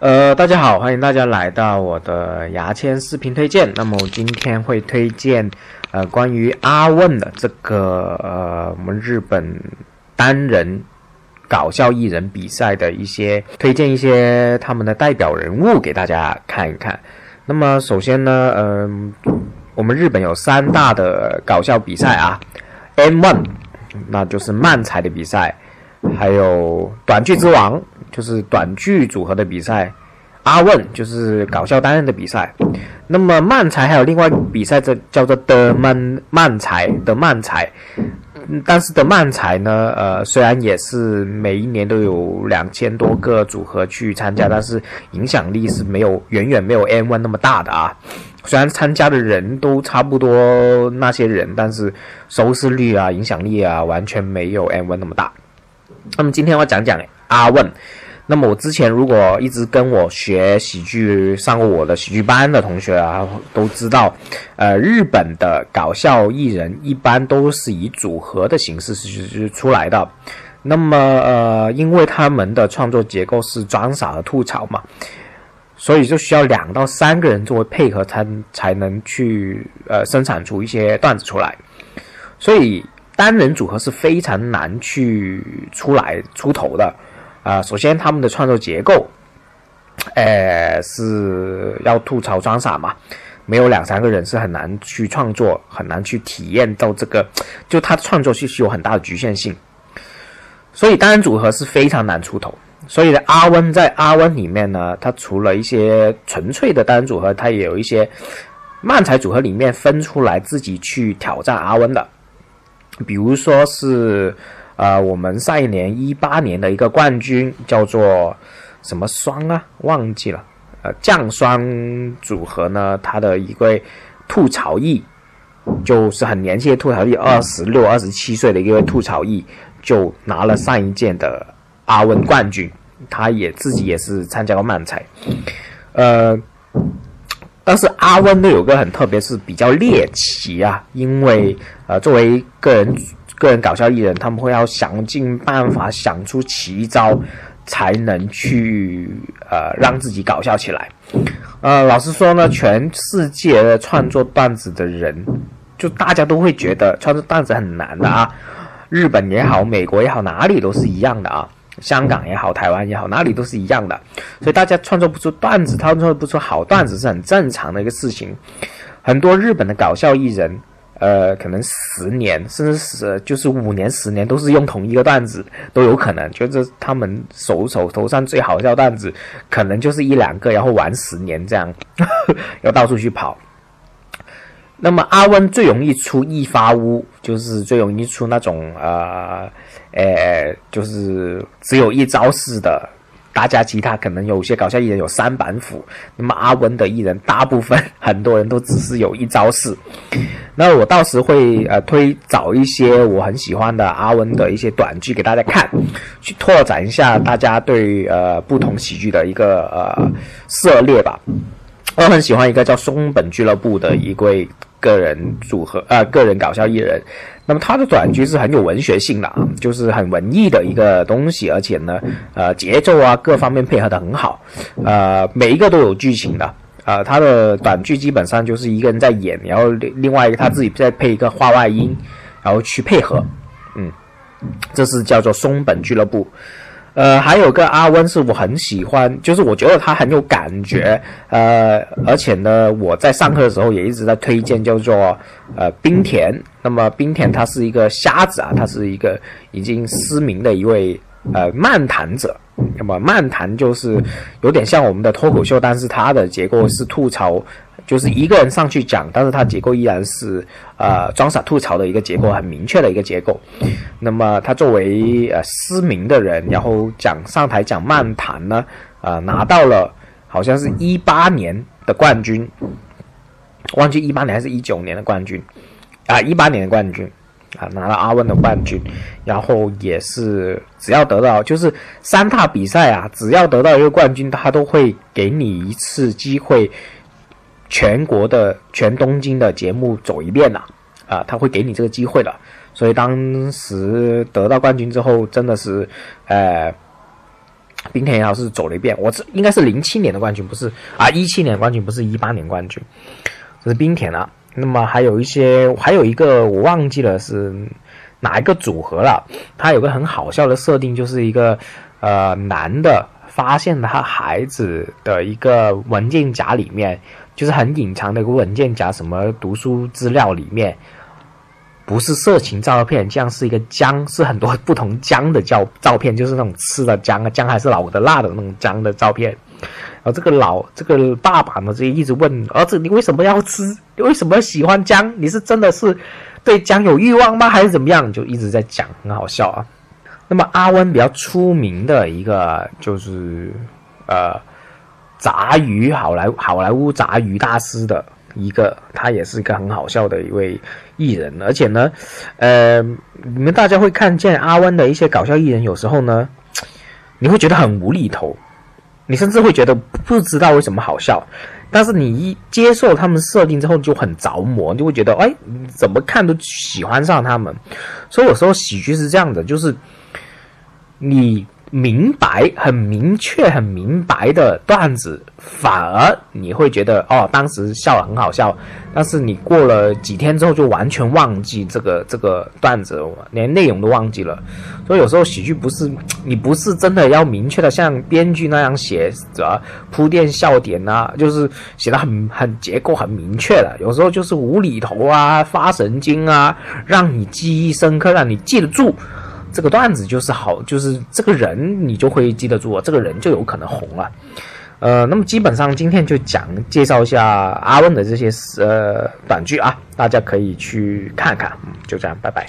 呃，大家好，欢迎大家来到我的牙签视频推荐。那么我今天会推荐呃关于阿问的这个呃我们日本单人搞笑艺人比赛的一些推荐一些他们的代表人物给大家看一看。那么首先呢，嗯、我们日本有三大的搞笑比赛啊，M One，那就是漫才的比赛，还有短剧之王，就是短剧组合的比赛。阿问就是搞笑单人的比赛，那么漫才还有另外比赛，这叫做的漫漫才的漫才，但是的漫才呢，呃，虽然也是每一年都有两千多个组合去参加，但是影响力是没有远远没有 M One 那么大的啊。虽然参加的人都差不多那些人，但是收视率啊、影响力啊，完全没有 M One 那么大。那么今天我讲讲阿问。那么我之前如果一直跟我学喜剧、上过我的喜剧班的同学啊，都知道，呃，日本的搞笑艺人一般都是以组合的形式是是出来的。那么呃，因为他们的创作结构是装傻和吐槽嘛，所以就需要两到三个人作为配合才才能去呃生产出一些段子出来。所以单人组合是非常难去出来出头的。啊、首先他们的创作结构，呃，是要吐槽装傻嘛，没有两三个人是很难去创作，很难去体验到这个，就他创作是是有很大的局限性，所以单人组合是非常难出头。所以呢，阿温在阿温里面呢，他除了一些纯粹的单人组合，他也有一些漫才组合里面分出来自己去挑战阿温的，比如说是。呃，我们上一年一八年的一个冠军叫做什么双啊？忘记了。呃，降双组合呢，他的一位吐槽艺，就是很年轻的吐槽艺，二十六、二十七岁的一个吐槽艺，就拿了上一届的阿温冠军。他也自己也是参加过漫才，呃，但是阿温呢有个很特别，是比较猎奇啊，因为呃，作为个人。个人搞笑艺人，他们会要想尽办法想出奇招，才能去呃让自己搞笑起来。呃，老实说呢，全世界的创作段子的人，就大家都会觉得创作段子很难的啊。日本也好，美国也好，哪里都是一样的啊。香港也好，台湾也好，哪里都是一样的。所以大家创作不出段子，创作不出好段子是很正常的一个事情。很多日本的搞笑艺人。呃，可能十年甚至是就是五年、十年都是用同一个段子都有可能，就是他们手手头上最好笑段子，可能就是一两个，然后玩十年这样，要到处去跑。那么阿温最容易出一发屋，就是最容易出那种呃，呃，就是只有一招式的。大家其他可能有些搞笑艺人有三板斧，那么阿温的艺人大部分很多人都只是有一招式。那我到时会呃推找一些我很喜欢的阿温的一些短剧给大家看，去拓展一下大家对呃不同喜剧的一个呃涉猎吧。我很喜欢一个叫松本俱乐部的一位个人组合呃个人搞笑艺人。那么他的短剧是很有文学性的啊，就是很文艺的一个东西，而且呢，呃，节奏啊各方面配合的很好，呃，每一个都有剧情的，呃，他的短剧基本上就是一个人在演，然后另另外一个他自己再配一个话外音，然后去配合，嗯，这是叫做松本俱乐部。呃，还有个阿温是我很喜欢，就是我觉得他很有感觉，呃，而且呢，我在上课的时候也一直在推荐叫做呃冰田。那么冰田他是一个瞎子啊，他是一个已经失明的一位呃漫谈者。那么漫谈就是有点像我们的脱口秀，但是它的结构是吐槽。就是一个人上去讲，但是它结构依然是呃装傻吐槽的一个结构，很明确的一个结构。那么他作为呃失明的人，然后讲上台讲漫谈呢，呃拿到了好像是一八年的冠军，忘记一八年还是一九年的冠军啊，一八年的冠军啊拿了阿温的冠军，然后也是只要得到就是三大比赛啊，只要得到一个冠军，他都会给你一次机会。全国的全东京的节目走一遍了，啊，他会给你这个机会的。所以当时得到冠军之后，真的是，呃，冰田老师走了一遍，我这应该是零七年的冠军，不是啊，一七年冠军，不是一八年冠军，这是冰田啊。那么还有一些，还有一个我忘记了是哪一个组合了。他有个很好笑的设定，就是一个呃男的发现他孩子的一个文件夹里面，就是很隐藏的一个文件夹，什么读书资料里面。不是色情照片，这样是一个姜，是很多不同姜的照照片，就是那种吃的姜啊，姜还是老的辣的那种姜的照片。然后这个老这个爸爸呢，就一直问儿子：“你为什么要吃？你为什么喜欢姜？你是真的是对姜有欲望吗？还是怎么样？”就一直在讲，很好笑啊。那么阿温比较出名的一个就是呃，炸鱼好莱好莱坞炸鱼大师的。一个，他也是一个很好笑的一位艺人，而且呢，呃，你们大家会看见阿温的一些搞笑艺人，有时候呢，你会觉得很无厘头，你甚至会觉得不知道为什么好笑，但是你一接受他们设定之后，就很着魔，就会觉得哎，怎么看都喜欢上他们。所以有时候喜剧是这样的，就是你。明白、很明确、很明白的段子，反而你会觉得哦，当时笑了很好笑，但是你过了几天之后就完全忘记这个这个段子，连内容都忘记了。所以有时候喜剧不是你不是真的要明确的像编剧那样写着铺垫笑点啊，就是写的很很结构很明确的。有时候就是无厘头啊、发神经啊，让你记忆深刻，让你记得住。这个段子就是好，就是这个人你就会记得住，这个人就有可能红了。呃，那么基本上今天就讲介绍一下阿问的这些呃短剧啊，大家可以去看看。嗯，就这样，拜拜。